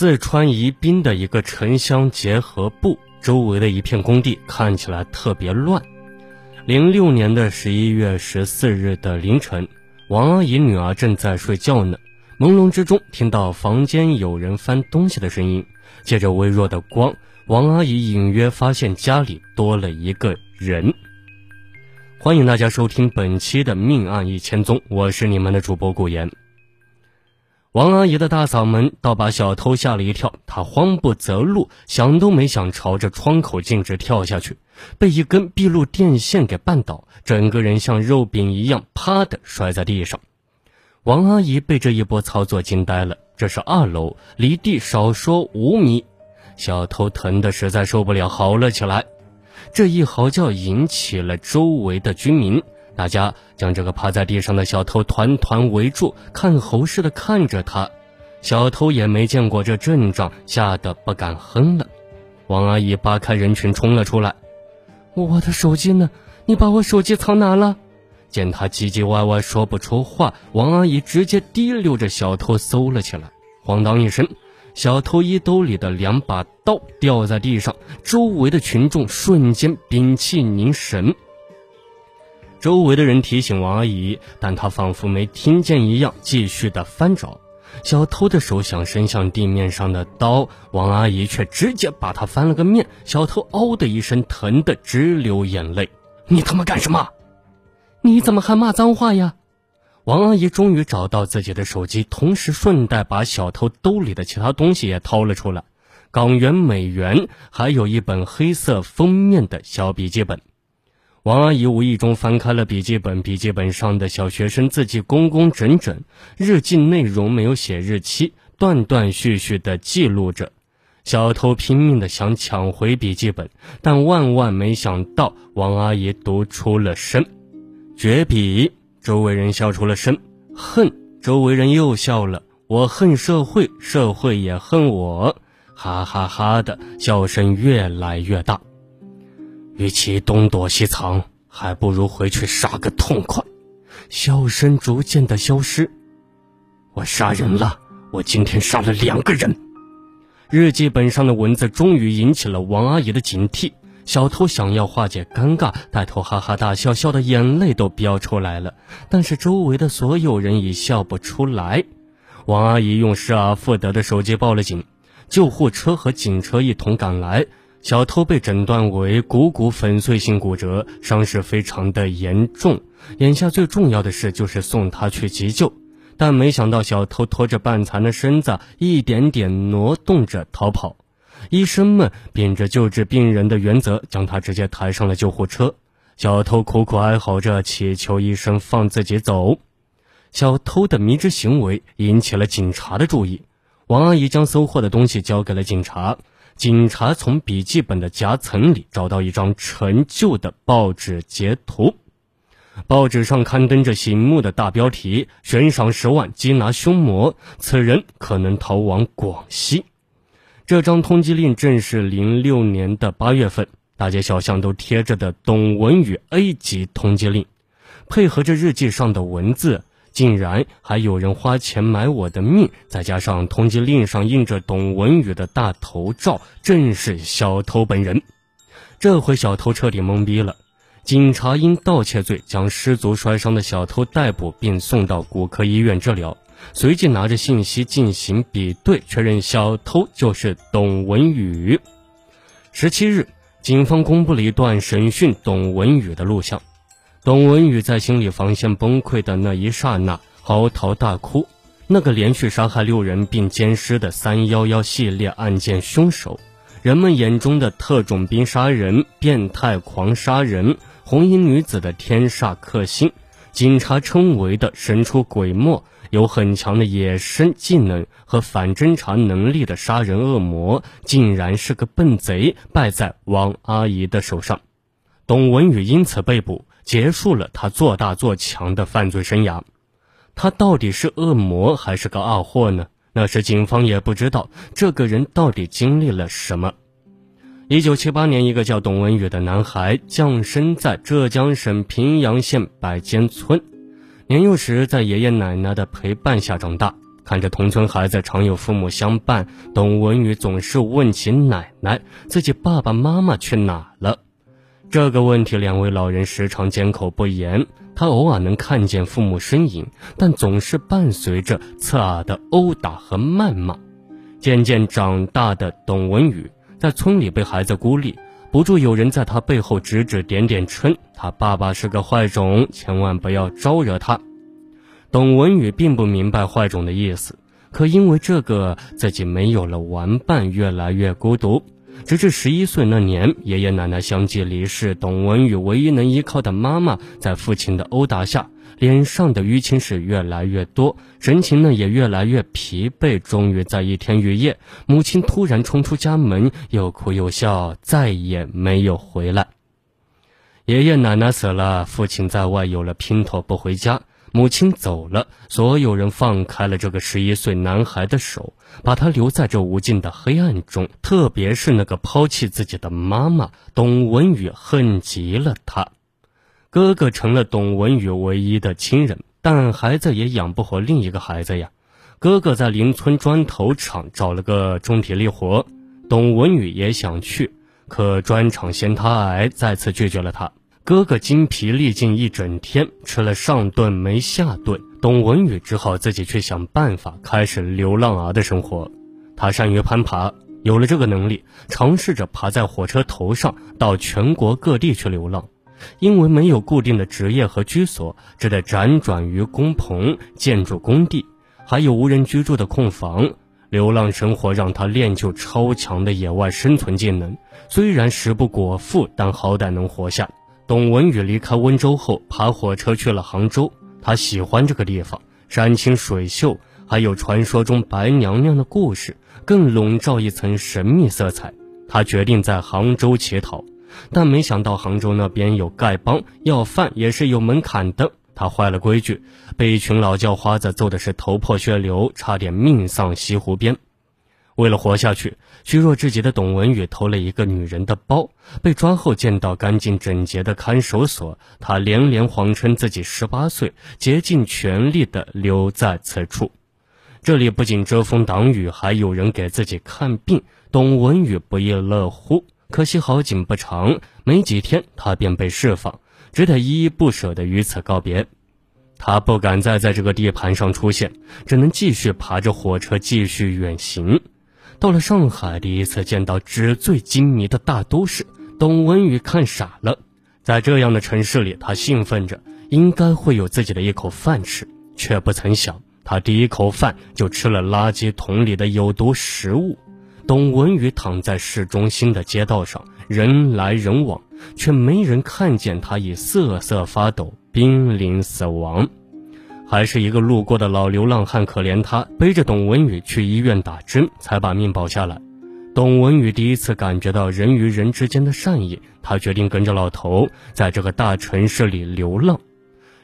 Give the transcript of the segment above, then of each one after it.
四川宜宾的一个城乡结合部周围的一片工地看起来特别乱。零六年的十一月十四日的凌晨，王阿姨女儿正在睡觉呢，朦胧之中听到房间有人翻东西的声音，借着微弱的光，王阿姨隐约发现家里多了一个人。欢迎大家收听本期的《命案一千宗》，我是你们的主播顾言。王阿姨的大嗓门倒把小偷吓了一跳，他慌不择路，想都没想，朝着窗口径直跳下去，被一根闭路电线给绊倒，整个人像肉饼一样啪的摔在地上。王阿姨被这一波操作惊呆了，这是二楼，离地少说五米，小偷疼得实在受不了，嚎了起来。这一嚎叫引起了周围的居民。大家将这个趴在地上的小偷团团围住，看猴似的看着他。小偷也没见过这阵仗，吓得不敢哼了。王阿姨扒开人群冲了出来：“我的手机呢？你把我手机藏哪了？”见他唧唧歪歪说不出话，王阿姨直接提溜着小偷搜了起来。咣当一声，小偷衣兜里的两把刀掉在地上，周围的群众瞬间屏气凝神。周围的人提醒王阿姨，但她仿佛没听见一样，继续的翻找。小偷的手想伸向地面上的刀，王阿姨却直接把他翻了个面。小偷嗷的一声，疼得直流眼泪。你他妈干什么？你怎么还骂脏话呀？王阿姨终于找到自己的手机，同时顺带把小偷兜里的其他东西也掏了出来，港元、美元，还有一本黑色封面的小笔记本。王阿姨无意中翻开了笔记本，笔记本上的小学生字迹工工整整，日记内容没有写日期，断断续续地记录着。小偷拼命地想抢回笔记本，但万万没想到，王阿姨读出了声：“绝笔。”周围人笑出了声：“恨。”周围人又笑了：“我恨社会，社会也恨我。”哈哈哈的笑声越来越大。与其东躲西藏，还不如回去杀个痛快。笑声逐渐的消失。我杀人了，我今天杀了两个人。日记本上的文字终于引起了王阿姨的警惕。小偷想要化解尴尬，带头哈哈大笑，笑的眼泪都飙出来了。但是周围的所有人已笑不出来。王阿姨用失而复得的手机报了警，救护车和警车一同赶来。小偷被诊断为股骨粉碎性骨折，伤势非常的严重。眼下最重要的事就是送他去急救，但没想到小偷拖着半残的身子，一点点挪动着逃跑。医生们秉着救治病人的原则，将他直接抬上了救护车。小偷苦苦哀嚎着，祈求医生放自己走。小偷的迷之行为引起了警察的注意。王阿姨将搜获的东西交给了警察。警察从笔记本的夹层里找到一张陈旧的报纸截图，报纸上刊登着醒目的大标题：“悬赏十万缉拿凶魔，此人可能逃往广西。”这张通缉令正是零六年的八月份，大街小巷都贴着的董文宇 A 级通缉令，配合着日记上的文字。竟然还有人花钱买我的命，再加上通缉令上印着董文宇的大头照，正是小偷本人。这回小偷彻底懵逼了。警察因盗窃罪将失足摔伤的小偷逮捕，并送到骨科医院治疗。随即拿着信息进行比对，确认小偷就是董文宇。十七日，警方公布了一段审讯董文宇的录像。董文宇在心理防线崩溃的那一刹那嚎啕大哭。那个连续杀害六人并奸尸的“三幺幺”系列案件凶手，人们眼中的特种兵杀人、变态狂杀人、红衣女子的天煞克星，警察称为的神出鬼没、有很强的野生技能和反侦查能力的杀人恶魔，竟然是个笨贼，败在王阿姨的手上。董文宇因此被捕。结束了他做大做强的犯罪生涯，他到底是恶魔还是个二货呢？那时警方也不知道这个人到底经历了什么。一九七八年，一个叫董文宇的男孩降生在浙江省平阳县百间村，年幼时在爷爷奶奶的陪伴下长大。看着同村孩子常有父母相伴，董文宇总是问起奶奶，自己爸爸妈妈去哪了？这个问题，两位老人时常缄口不言。他偶尔能看见父母身影，但总是伴随着刺耳的殴打和谩骂。渐渐长大的董文宇，在村里被孩子孤立，不住有人在他背后指指点点，称他爸爸是个坏种，千万不要招惹他。董文宇并不明白坏种的意思，可因为这个，自己没有了玩伴，越来越孤独。直至十一岁那年，爷爷奶奶相继离世，董文宇唯一能依靠的妈妈，在父亲的殴打下，脸上的淤青是越来越多，神情呢也越来越疲惫。终于在一天雨夜，母亲突然冲出家门，又哭又笑，再也没有回来。爷爷奶奶死了，父亲在外有了姘头不回家。母亲走了，所有人放开了这个十一岁男孩的手，把他留在这无尽的黑暗中。特别是那个抛弃自己的妈妈，董文宇恨极了他。哥哥成了董文宇唯一的亲人，但孩子也养不活另一个孩子呀。哥哥在邻村砖头厂找了个重体力活，董文宇也想去，可砖厂嫌他矮，再次拒绝了他。哥哥精疲力尽一整天，吃了上顿没下顿。董文宇只好自己去想办法，开始流浪儿的生活。他善于攀爬，有了这个能力，尝试着爬在火车头上，到全国各地去流浪。因为没有固定的职业和居所，只得辗转于工棚、建筑工地，还有无人居住的空房。流浪生活让他练就超强的野外生存技能，虽然食不果腹，但好歹能活下。董文宇离开温州后，爬火车去了杭州。他喜欢这个地方，山清水秀，还有传说中白娘娘的故事，更笼罩一层神秘色彩。他决定在杭州乞讨，但没想到杭州那边有丐帮，要饭也是有门槛的。他坏了规矩，被一群老叫花子揍的是头破血流，差点命丧西湖边。为了活下去，虚弱至极的董文宇偷了一个女人的包，被抓后见到干净整洁的看守所，他连连谎称自己十八岁，竭尽全力地留在此处。这里不仅遮风挡雨，还有人给自己看病。董文宇不亦乐乎。可惜好景不长，没几天他便被释放，只得依依不舍地与此告别。他不敢再在这个地盘上出现，只能继续爬着火车继续远行。到了上海，第一次见到纸醉金迷的大都市，董文宇看傻了。在这样的城市里，他兴奋着，应该会有自己的一口饭吃，却不曾想，他第一口饭就吃了垃圾桶里的有毒食物。董文宇躺在市中心的街道上，人来人往，却没人看见他已瑟瑟发抖，濒临死亡。还是一个路过的老流浪汉可怜他，背着董文宇去医院打针，才把命保下来。董文宇第一次感觉到人与人之间的善意，他决定跟着老头在这个大城市里流浪。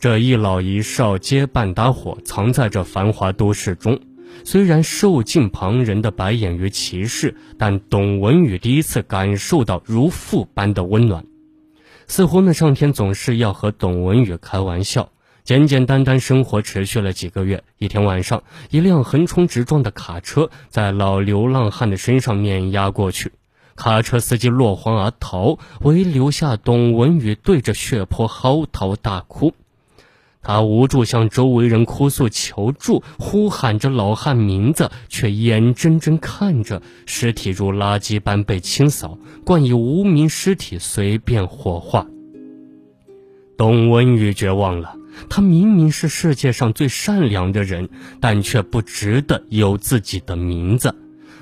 这一老一少结伴搭伙，藏在这繁华都市中。虽然受尽旁人的白眼与歧视，但董文宇第一次感受到如父般的温暖。似乎那上天总是要和董文宇开玩笑。简简单单生活持续了几个月。一天晚上，一辆横冲直撞的卡车在老流浪汉的身上碾压过去，卡车司机落荒而逃，唯留下董文宇对着血泊嚎啕大哭。他无助向周围人哭诉求助，呼喊着老汉名字，却眼睁睁看着尸体如垃圾般被清扫，冠以无名尸体随便火化。董文宇绝望了。他明明是世界上最善良的人，但却不值得有自己的名字。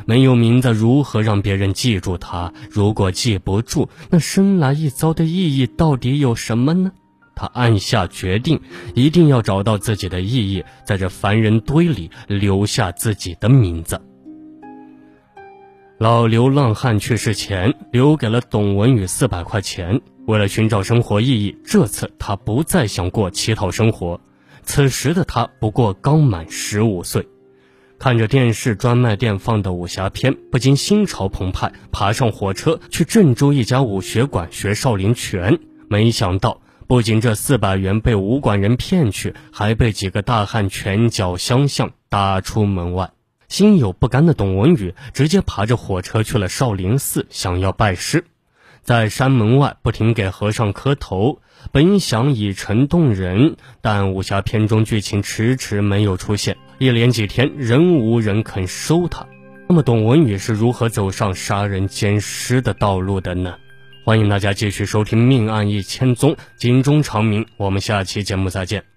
没有名字，如何让别人记住他？如果记不住，那生来一遭的意义到底有什么呢？他暗下决定，一定要找到自己的意义，在这凡人堆里留下自己的名字。老流浪汉去世前，留给了董文宇四百块钱。为了寻找生活意义，这次他不再想过乞讨生活。此时的他不过刚满十五岁，看着电视专卖店放的武侠片，不禁心潮澎湃，爬上火车去郑州一家武学馆学少林拳。没想到，不仅这四百元被武馆人骗去，还被几个大汉拳脚相向，打出门外。心有不甘的董文宇直接爬着火车去了少林寺，想要拜师。在山门外不停给和尚磕头，本想以诚动人，但武侠片中剧情迟迟没有出现，一连几天仍无人肯收他。那么董文宇是如何走上杀人奸尸的道路的呢？欢迎大家继续收听《命案一千宗》，警钟长鸣。我们下期节目再见。